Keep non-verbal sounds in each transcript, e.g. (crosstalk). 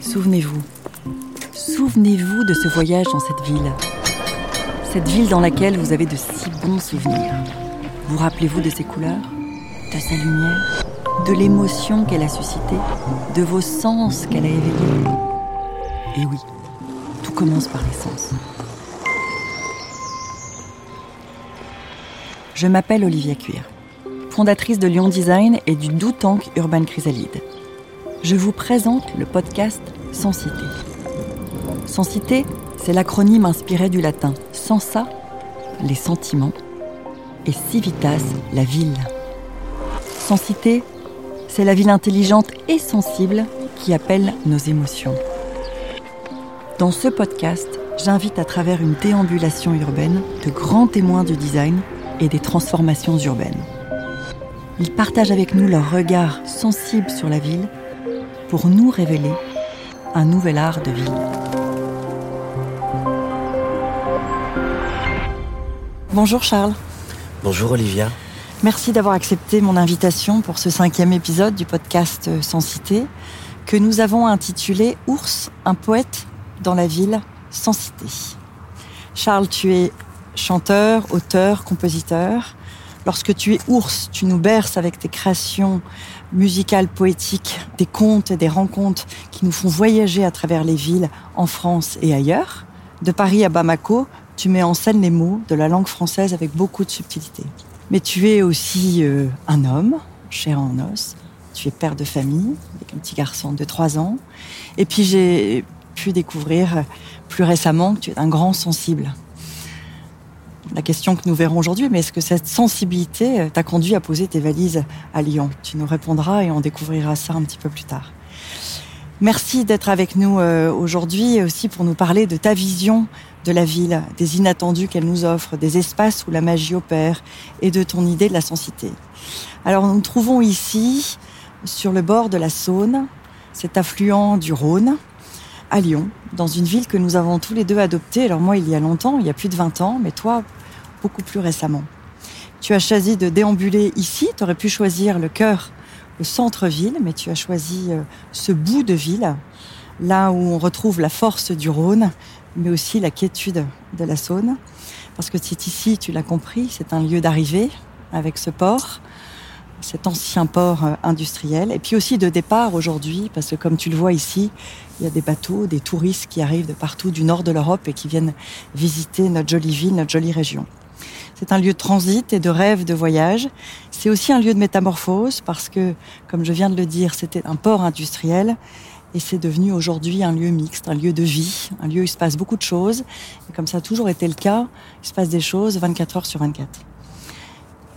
Souvenez-vous. Souvenez-vous de ce voyage dans cette ville. Cette ville dans laquelle vous avez de si bons souvenirs. Vous rappelez-vous de ses couleurs, de sa lumière, de l'émotion qu'elle a suscitée, de vos sens qu'elle a éveillés? Et oui, tout commence par les sens. Je m'appelle Olivia Cuir, fondatrice de Lyon Design et du Do Tank Urban Chrysalide. Je vous présente le podcast. Sans Cité, c'est l'acronyme inspiré du latin sensa, les sentiments, et civitas, la ville. Sans Cité, c'est la ville intelligente et sensible qui appelle nos émotions. Dans ce podcast, j'invite à travers une déambulation urbaine de grands témoins du design et des transformations urbaines. Ils partagent avec nous leur regard sensible sur la ville pour nous révéler un nouvel art de ville. Bonjour Charles. Bonjour Olivia. Merci d'avoir accepté mon invitation pour ce cinquième épisode du podcast Sans Cité, que nous avons intitulé Ours, un poète dans la ville sans cité. Charles, tu es chanteur, auteur, compositeur. Lorsque tu es ours, tu nous berces avec tes créations musicales, poétiques, des contes et des rencontres qui nous font voyager à travers les villes en France et ailleurs. De Paris à Bamako, tu mets en scène les mots de la langue française avec beaucoup de subtilité. Mais tu es aussi euh, un homme, cher en os. Tu es père de famille, avec un petit garçon de 3 ans. Et puis j'ai pu découvrir plus récemment que tu es un grand sensible la question que nous verrons aujourd'hui, mais est-ce que cette sensibilité euh, t'a conduit à poser tes valises à Lyon? Tu nous répondras et on découvrira ça un petit peu plus tard. Merci d'être avec nous euh, aujourd'hui aussi pour nous parler de ta vision de la ville, des inattendus qu'elle nous offre, des espaces où la magie opère et de ton idée de la sensité. Alors nous nous trouvons ici sur le bord de la Saône, cet affluent du Rhône, à Lyon, dans une ville que nous avons tous les deux adoptée. Alors moi, il y a longtemps, il y a plus de 20 ans, mais toi, beaucoup plus récemment. Tu as choisi de déambuler ici, tu aurais pu choisir le cœur, le centre-ville, mais tu as choisi euh, ce bout de ville, là où on retrouve la force du Rhône, mais aussi la quiétude de la Saône. Parce que c'est ici, tu l'as compris, c'est un lieu d'arrivée avec ce port, cet ancien port euh, industriel, et puis aussi de départ aujourd'hui, parce que comme tu le vois ici, il y a des bateaux, des touristes qui arrivent de partout du nord de l'Europe et qui viennent visiter notre jolie ville, notre jolie région. C'est un lieu de transit et de rêve, de voyage. C'est aussi un lieu de métamorphose parce que, comme je viens de le dire, c'était un port industriel et c'est devenu aujourd'hui un lieu mixte, un lieu de vie, un lieu où il se passe beaucoup de choses. Et comme ça a toujours été le cas, il se passe des choses 24 heures sur 24.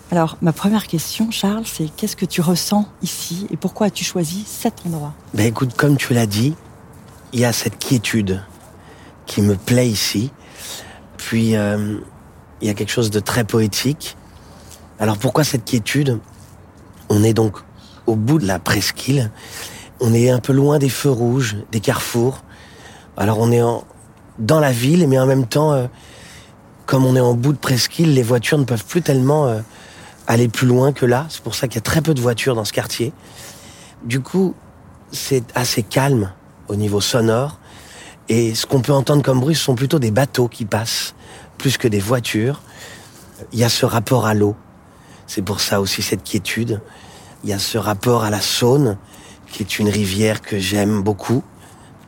Alors, ma première question, Charles, c'est qu'est-ce que tu ressens ici et pourquoi as-tu choisi cet endroit? Ben écoute, comme tu l'as dit, il y a cette quiétude qui me plaît ici. Puis, euh, il y a quelque chose de très poétique. Alors, pourquoi cette quiétude? On est donc au bout de la presqu'île. On est un peu loin des feux rouges, des carrefours. Alors, on est en, dans la ville, mais en même temps, euh, comme on est en bout de presqu'île, les voitures ne peuvent plus tellement... Euh, aller plus loin que là. C'est pour ça qu'il y a très peu de voitures dans ce quartier. Du coup, c'est assez calme au niveau sonore. Et ce qu'on peut entendre comme bruit, ce sont plutôt des bateaux qui passent, plus que des voitures. Il y a ce rapport à l'eau. C'est pour ça aussi cette quiétude. Il y a ce rapport à la Saône, qui est une rivière que j'aime beaucoup.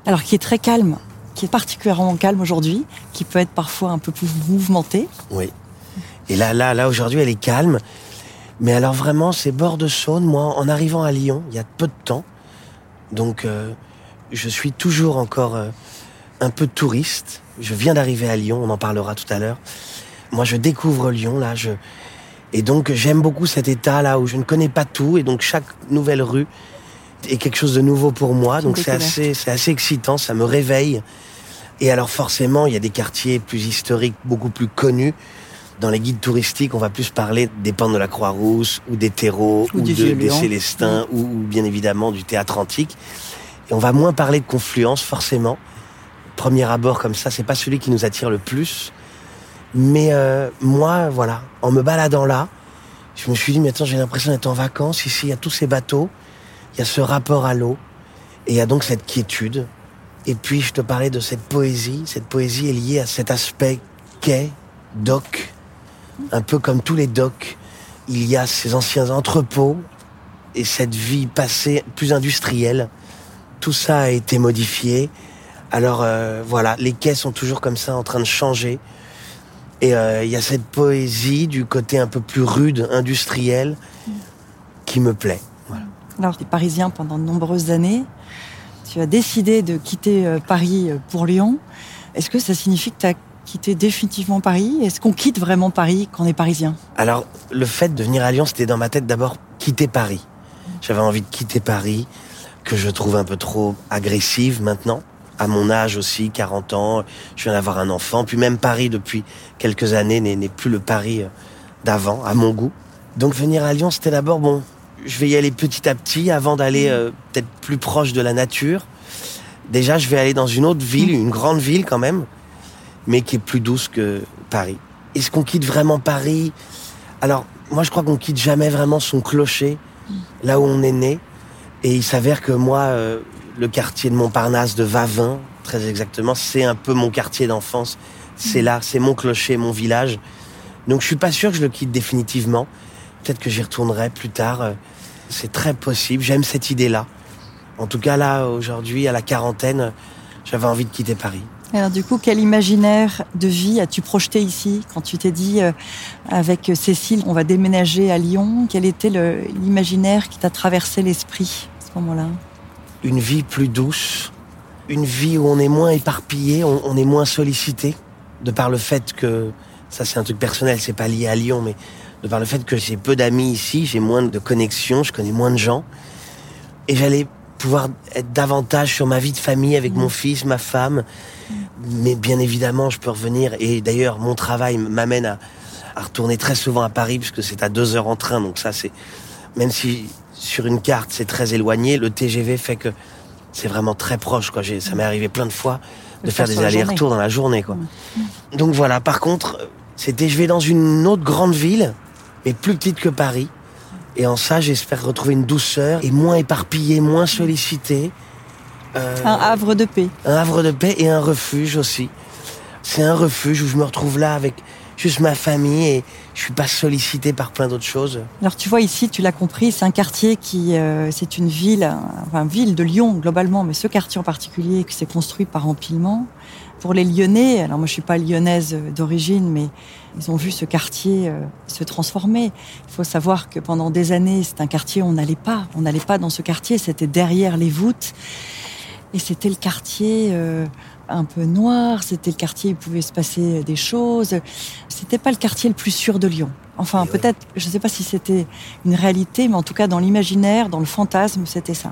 Alors qui est très calme, qui est particulièrement calme aujourd'hui, qui peut être parfois un peu plus mouvementée. Oui. Et là, là, là, aujourd'hui, elle est calme. Mais alors vraiment, c'est bord de Saône. Moi, en arrivant à Lyon, il y a peu de temps, donc euh, je suis toujours encore euh, un peu touriste. Je viens d'arriver à Lyon, on en parlera tout à l'heure. Moi, je découvre Lyon là. Je et donc j'aime beaucoup cet état là où je ne connais pas tout et donc chaque nouvelle rue est quelque chose de nouveau pour moi. Donc c'est assez, c'est assez excitant, ça me réveille. Et alors forcément, il y a des quartiers plus historiques, beaucoup plus connus dans les guides touristiques, on va plus parler des pans de la Croix-Rousse ou des terreaux ou, des Célestins ou, bien évidemment du théâtre antique. Et on va moins parler de confluence forcément. Premier abord comme ça, c'est pas celui qui nous attire le plus. Mais euh, moi, voilà, en me baladant là, je me suis dit, mais attends, j'ai l'impression d'être en vacances. Ici, il y a tous ces bateaux, il y a ce rapport à l'eau. Et il y a donc cette quiétude. Et puis je te parlais de cette poésie. Cette poésie est liée à cet aspect quai, dock, un peu comme tous les docks. Il y a ces anciens entrepôts et cette vie passée plus industrielle. Tout ça a été modifié. Alors euh, voilà, les quais sont toujours comme ça en train de changer. Et euh, il y a cette poésie du côté un peu plus rude, industriel, qui me plaît. Alors, tu es parisien pendant de nombreuses années. Tu as décidé de quitter euh, Paris pour Lyon. Est-ce que ça signifie que tu as quitté définitivement Paris? Est-ce qu'on quitte vraiment Paris quand on est parisien? Alors, le fait de venir à Lyon, c'était dans ma tête d'abord quitter Paris. J'avais envie de quitter Paris, que je trouve un peu trop agressive maintenant à mon âge aussi, 40 ans, je viens d'avoir un enfant, puis même Paris depuis quelques années n'est plus le Paris euh, d'avant, à mon goût. Donc venir à Lyon, c'était d'abord, bon, je vais y aller petit à petit avant d'aller euh, peut-être plus proche de la nature. Déjà, je vais aller dans une autre ville, une grande ville quand même, mais qui est plus douce que Paris. Est-ce qu'on quitte vraiment Paris? Alors, moi, je crois qu'on quitte jamais vraiment son clocher, là où on est né. Et il s'avère que moi, euh, le quartier de Montparnasse de Vavin, très exactement. C'est un peu mon quartier d'enfance. C'est là, c'est mon clocher, mon village. Donc je suis pas sûr que je le quitte définitivement. Peut-être que j'y retournerai plus tard. Euh, c'est très possible. J'aime cette idée-là. En tout cas, là, aujourd'hui, à la quarantaine, j'avais envie de quitter Paris. Alors du coup, quel imaginaire de vie as-tu projeté ici quand tu t'es dit euh, avec Cécile, on va déménager à Lyon? Quel était l'imaginaire qui t'a traversé l'esprit à ce moment-là? Une vie plus douce, une vie où on est moins éparpillé, on, est moins sollicité, de par le fait que, ça c'est un truc personnel, c'est pas lié à Lyon, mais de par le fait que j'ai peu d'amis ici, j'ai moins de connexions, je connais moins de gens, et j'allais pouvoir être davantage sur ma vie de famille avec mon fils, ma femme, mais bien évidemment je peux revenir, et d'ailleurs mon travail m'amène à, à retourner très souvent à Paris, puisque c'est à deux heures en train, donc ça c'est, même si sur une carte, c'est très éloigné. Le TGV fait que c'est vraiment très proche. Quoi. Ça m'est arrivé plein de fois de faire des allers-retours dans la journée. Quoi. Donc voilà, par contre, c'était je vais dans une autre grande ville, mais plus petite que Paris. Et en ça, j'espère retrouver une douceur et moins éparpillé, moins sollicité. Euh, un havre de paix. Un havre de paix et un refuge aussi. C'est un refuge où je me retrouve là avec juste ma famille et je suis pas sollicité par plein d'autres choses. Alors tu vois ici, tu l'as compris, c'est un quartier qui, euh, c'est une ville, enfin ville de Lyon globalement, mais ce quartier en particulier qui s'est construit par empilement. Pour les Lyonnais, alors moi je suis pas lyonnaise d'origine, mais ils ont vu ce quartier euh, se transformer. Il faut savoir que pendant des années, c'est un quartier où on n'allait pas, on n'allait pas dans ce quartier, c'était derrière les voûtes. Et c'était le quartier euh, un peu noir, c'était le quartier où il pouvait se passer des choses. C'était pas le quartier le plus sûr de Lyon. Enfin, peut-être, je ne sais pas si c'était une réalité, mais en tout cas, dans l'imaginaire, dans le fantasme, c'était ça.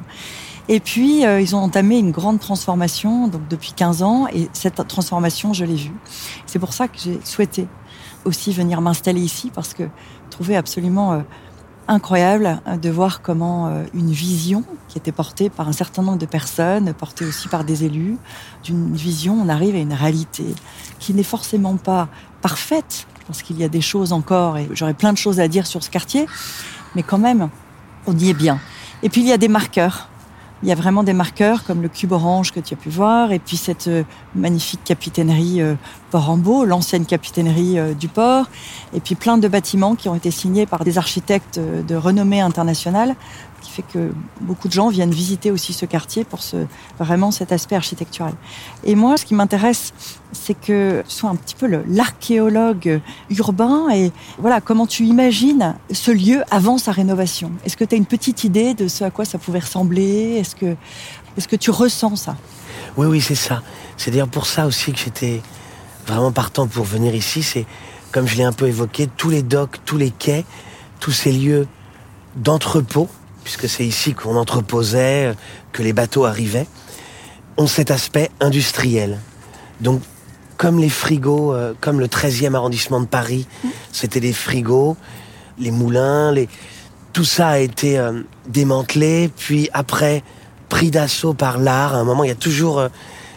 Et puis, euh, ils ont entamé une grande transformation, donc depuis 15 ans, et cette transformation, je l'ai vue. C'est pour ça que j'ai souhaité aussi venir m'installer ici, parce que trouver absolument euh, incroyable euh, de voir comment euh, une vision qui était portée par un certain nombre de personnes, portée aussi par des élus, d'une vision, on arrive à une réalité qui n'est forcément pas parfaite, parce qu'il y a des choses encore, et j'aurais plein de choses à dire sur ce quartier, mais quand même, on y est bien. Et puis il y a des marqueurs il y a vraiment des marqueurs comme le cube orange que tu as pu voir, et puis cette euh, magnifique capitainerie euh, Port-en-Beau, l'ancienne capitainerie euh, du port, et puis plein de bâtiments qui ont été signés par des architectes de renommée internationale, fait que beaucoup de gens viennent visiter aussi ce quartier pour ce, vraiment cet aspect architectural. Et moi, ce qui m'intéresse, c'est que tu sois un petit peu l'archéologue urbain et voilà, comment tu imagines ce lieu avant sa rénovation. Est-ce que tu as une petite idée de ce à quoi ça pouvait ressembler? Est-ce que, est-ce que tu ressens ça? Oui, oui, c'est ça. C'est d'ailleurs pour ça aussi que j'étais vraiment partant pour venir ici. C'est, comme je l'ai un peu évoqué, tous les docks, tous les quais, tous ces lieux d'entrepôt, puisque c'est ici qu'on entreposait, que les bateaux arrivaient, ont cet aspect industriel. Donc comme les frigos, euh, comme le 13e arrondissement de Paris, c'était des frigos, les moulins, les... tout ça a été euh, démantelé, puis après pris d'assaut par l'art. À un moment, il y a toujours euh,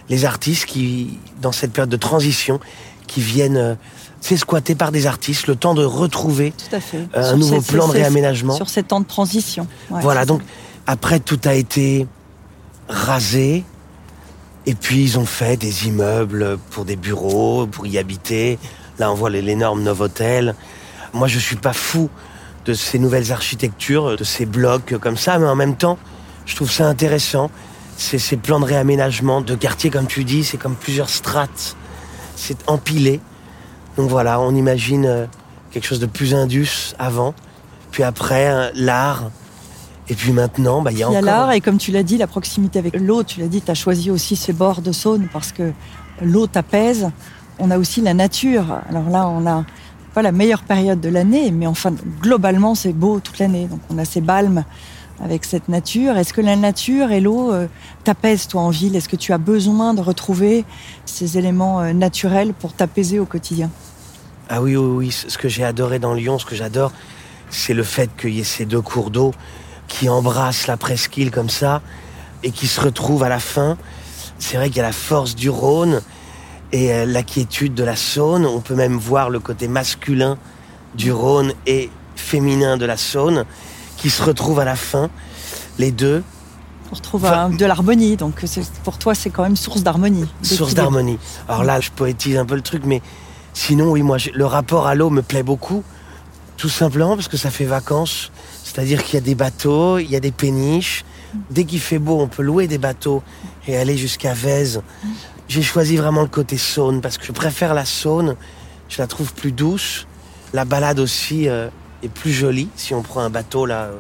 les artistes qui, dans cette période de transition, qui viennent s'esquatter par des artistes, le temps de retrouver un nouveau plan de réaménagement. Sur ces temps de transition. voilà, donc après tout a été rasé. Et puis ils ont fait des immeubles pour des bureaux, pour y habiter. Là, on voit l'énorme Novotel. Moi, je suis pas fou de ces nouvelles architectures, de ces blocs comme ça, mais en même temps, je trouve ça intéressant. C'est ces plans de réaménagement de quartier, comme tu dis, c'est comme plusieurs strates. C'est empilé. Donc voilà, on imagine euh, quelque chose de plus indus avant, puis après, l'art. Et puis maintenant, bah, il y a encore... Il y a l'art, et comme tu l'as dit, la proximité avec l'eau, tu l'as dit, tu as choisi aussi ces bords de Saône parce que l'eau t'apaise. On a aussi la nature. Alors là, on a pas la meilleure période de l'année, mais enfin, globalement, c'est beau toute l'année. Donc on a ces balmes avec cette nature. Est-ce que la nature et l'eau euh, t'apaisent, toi, en ville? Est-ce que tu as besoin de retrouver ces éléments euh, naturels pour t'apaiser au quotidien? Ah oui, oui, oui. Ce que j'ai adoré dans Lyon, ce que j'adore, c'est le fait qu'il y ait ces deux cours d'eau qui embrassent la presqu'île comme ça et qui se retrouvent à la fin. C'est vrai qu'il y a la force du Rhône et euh, la quiétude de la Saône. On peut même voir le côté masculin du Rhône et féminin de la Saône qui se retrouvent à la fin, les deux. On retrouve de l'harmonie, donc pour toi c'est quand même source d'harmonie. Source d'harmonie. Alors là, je poétise un peu le truc, mais sinon, oui, moi, le rapport à l'eau me plaît beaucoup, tout simplement parce que ça fait vacances. C'est-à-dire qu'il y a des bateaux, il y a des péniches. Dès qu'il fait beau, on peut louer des bateaux et aller jusqu'à Vèze. J'ai choisi vraiment le côté Saône parce que je préfère la Saône. Je la trouve plus douce. La balade aussi, euh, est plus jolie si on prend un bateau là, euh,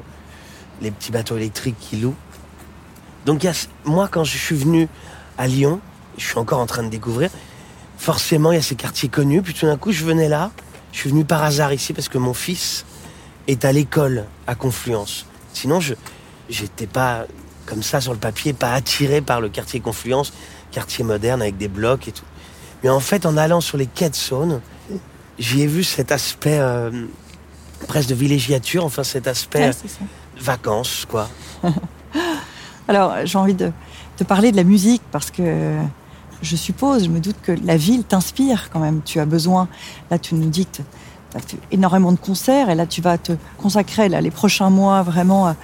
les petits bateaux électriques qui louent. Donc moi quand je suis venu à Lyon, je suis encore en train de découvrir, forcément il y a ces quartiers connus, puis tout d'un coup je venais là, je suis venu par hasard ici parce que mon fils est à l'école à Confluence. Sinon je j'étais pas comme ça sur le papier, pas attiré par le quartier Confluence, quartier moderne avec des blocs et tout. Mais en fait en allant sur les quais de Saône, j'y ai vu cet aspect euh, presque de villégiature, enfin cet aspect vacances, quoi. (laughs) Alors, j'ai envie de te parler de la musique parce que je suppose, je me doute que la ville t'inspire quand même. Tu as besoin, là tu nous dis que tu as fait énormément de concerts et là tu vas te consacrer là, les prochains mois vraiment à,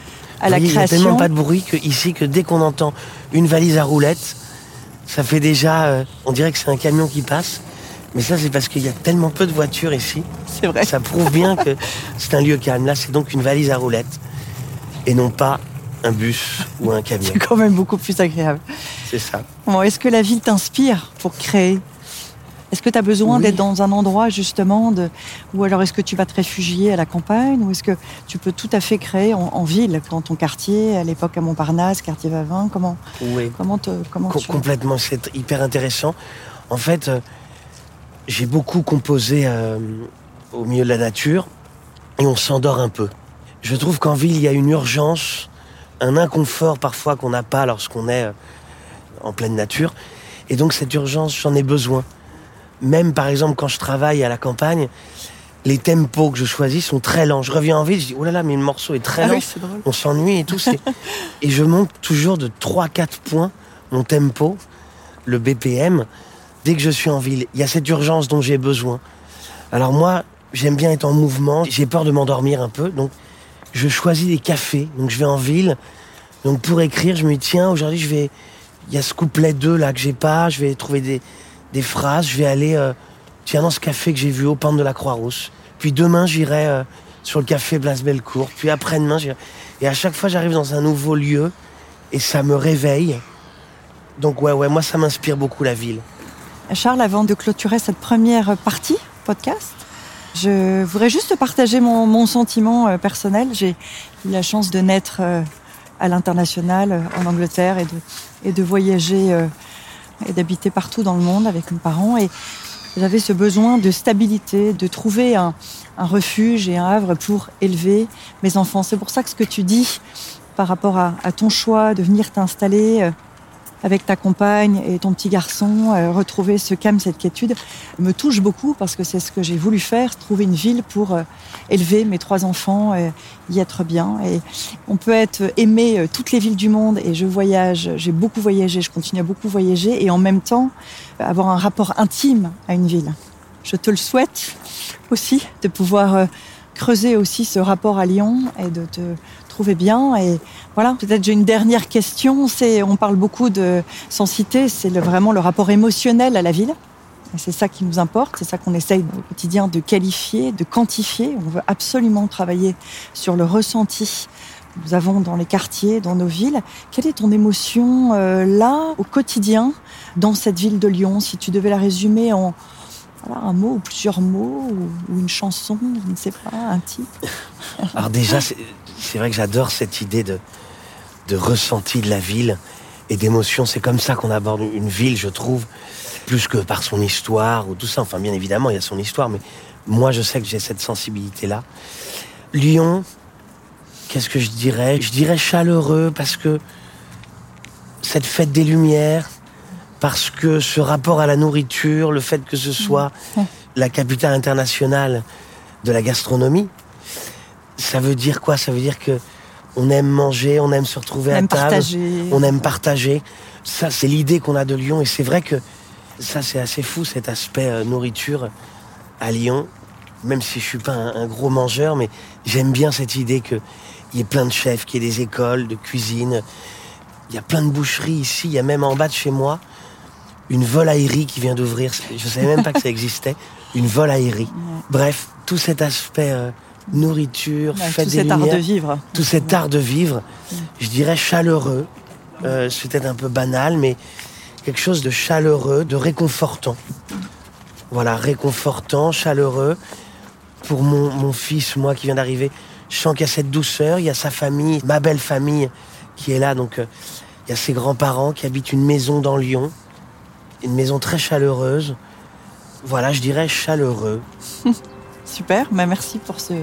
la création. Il n'y a tellement pas de bruit que, ici que dès qu'on entend une valise à roulettes, ça fait déjà, euh, on dirait que c'est un camion qui passe. Mais ça, c'est parce qu'il y a tellement peu de voitures ici. C'est vrai. Ça prouve bien que c'est un lieu calme. Là, c'est donc une valise à roulettes et non pas un bus ou un camion. (laughs) C'est quand même beaucoup plus agréable. C'est ça. Bon, Est-ce que la ville t'inspire pour créer? Est-ce que tu as besoin d'être dans un endroit justement de... Ou alors est-ce que tu vas te réfugier à la campagne Ou est-ce que tu peux tout à fait créer en, ville, dans ton quartier, à l'époque à Montparnasse, quartier Vavin? Comment, oui. comment, te, comment Complètement, c'est hyper intéressant. En fait, euh, j'ai beaucoup composé euh, au milieu de la nature et on s'endort un peu. Je trouve qu'en ville, il y a une urgence, un inconfort parfois qu'on n'a pas lorsqu'on est euh, en pleine nature. Et donc cette urgence, j'en ai besoin. Même par exemple quand je travaille à la campagne, les tempos que je choisis sont très lents. Je reviens en ville, je dis, oh là là, mais le morceau est très ah lent. on s'ennuie et tout. (laughs) et je monte toujours de 3-4 points mon tempo, le BPM, dès que je suis en ville. Il y a cette urgence dont j'ai besoin. Alors moi, j'aime bien être en mouvement. J'ai peur de m'endormir un peu, donc je choisis des cafés. Donc je vais en ville. Donc pour écrire, je me dis tiens, aujourd'hui je vais. Il y a ce couplet 2 là que j'ai pas. Je vais trouver des, phrases. Je vais aller euh, tiens dans ce café que j'ai vu au pente de la Croix-Rousse. Puis demain j'irai euh, sur le café Blas Bellecour. Puis après-demain j'irai. Et à chaque fois j'arrive dans un nouveau lieu et ça me réveille. Donc ouais ouais moi ça m'inspire beaucoup la ville. Charles, avant de clôturer cette première partie podcast, je voudrais juste partager mon, sentiment euh, personnel. J'ai eu la chance de naître euh, à l'international euh, en Angleterre et de, et de voyager et d'habiter partout dans le monde avec mes parents. Et j'avais ce besoin de stabilité, de trouver un, refuge et un havre pour élever mes enfants. C'est pour ça que ce que tu dis par rapport à, à ton choix de venir t'installer avec ta compagne et ton petit garçon, euh, retrouver ce calme, cette quiétude, me touche beaucoup parce que c'est ce que j'ai voulu faire, trouver une ville pour euh, élever mes trois enfants, et y être bien. Et on peut être aimé euh, toutes les villes du monde et je voyage, j'ai beaucoup voyagé, je continue à beaucoup voyager et en même temps avoir un rapport intime à une ville. Je te le souhaite aussi de pouvoir creuser aussi ce rapport à Lyon et de te bien. Et voilà, peut-être j'ai une dernière question. C'est, on parle beaucoup de sensité, c'est vraiment le rapport émotionnel à la ville. C'est ça qui nous importe, c'est ça qu'on essaye au quotidien de qualifier, de quantifier. On veut absolument travailler sur le ressenti que nous avons dans les quartiers, dans nos villes. Quelle est ton émotion euh, là, au quotidien, dans cette ville de Lyon? Si tu devais la résumer en un mot ou plusieurs mots, ou, une chanson, je ne sais pas, un titre Alors déjà, (laughs) c'est vrai que j'adore cette idée de, de ressenti de la ville et d'émotion. C'est comme ça qu'on aborde une ville, je trouve plus que par son histoire ou tout ça. Enfin, bien évidemment, il y a son histoire, mais moi, je sais que j'ai cette sensibilité-là. Lyon, qu'est-ce que je dirais? Je dirais chaleureux parce que cette fête des Lumières, parce que ce rapport à la nourriture, le fait que ce soit mmh. la capitale internationale de la gastronomie, ça veut dire quoi? Ça veut dire que on aime manger, on aime se retrouver à table, on aime partager. Ça, c'est l'idée qu'on a de Lyon, et c'est vrai que ça, c'est assez fou, cet aspect euh, nourriture à Lyon. Même si je suis pas un, gros mangeur, mais j'aime bien cette idée qu'il y ait plein de chefs, qu'il y ait des écoles de cuisine. Il y a plein de boucheries ici. Il y a même en bas de chez moi une volaillerie qui vient d'ouvrir. Je savais même pas que ça (laughs) existait. Une volaillerie. Bref, tout cet aspect euh, nourriture, fête tout cet art de vivre. Tout cet art de vivre, je dirais chaleureux. Euh, c'est peut-être un peu banal, mais quelque chose de chaleureux, de réconfortant. Voilà, réconfortant, chaleureux. Pour mon, fils, moi qui viens d'arriver, je sens qu'il y a cette douceur, il y a sa famille, ma belle famille qui est là. Donc, euh, il y a ses grands-parents qui habitent une maison dans Lyon, une maison très chaleureuse. Voilà, je dirais chaleureux. (laughs) Super, bah, merci pour ce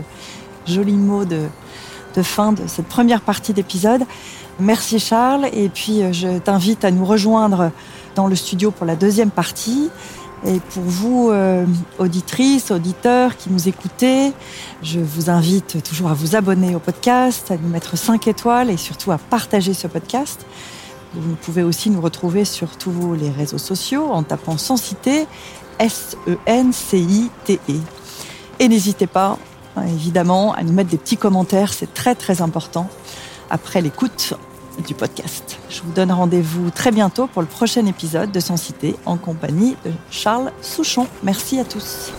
joli mot de, fin de cette première partie d'épisode. Merci Charles, et puis euh, je t'invite à nous rejoindre dans le studio pour la deuxième partie. Et pour vous, euh, auditrices, auditeurs qui nous écoutez, je vous invite toujours à vous abonner au podcast, à nous mettre 5 étoiles et surtout à partager ce podcast. Vous pouvez aussi nous retrouver sur tous les réseaux sociaux en tapant Sensité, S-E-N-C-I-T-E. Et n'hésitez pas, évidemment, à nous mettre des petits commentaires, c'est très très important après l'écoute du podcast. Je vous donne rendez-vous très bientôt pour le prochain épisode de Sensité en compagnie de Charles Souchon. Merci à tous.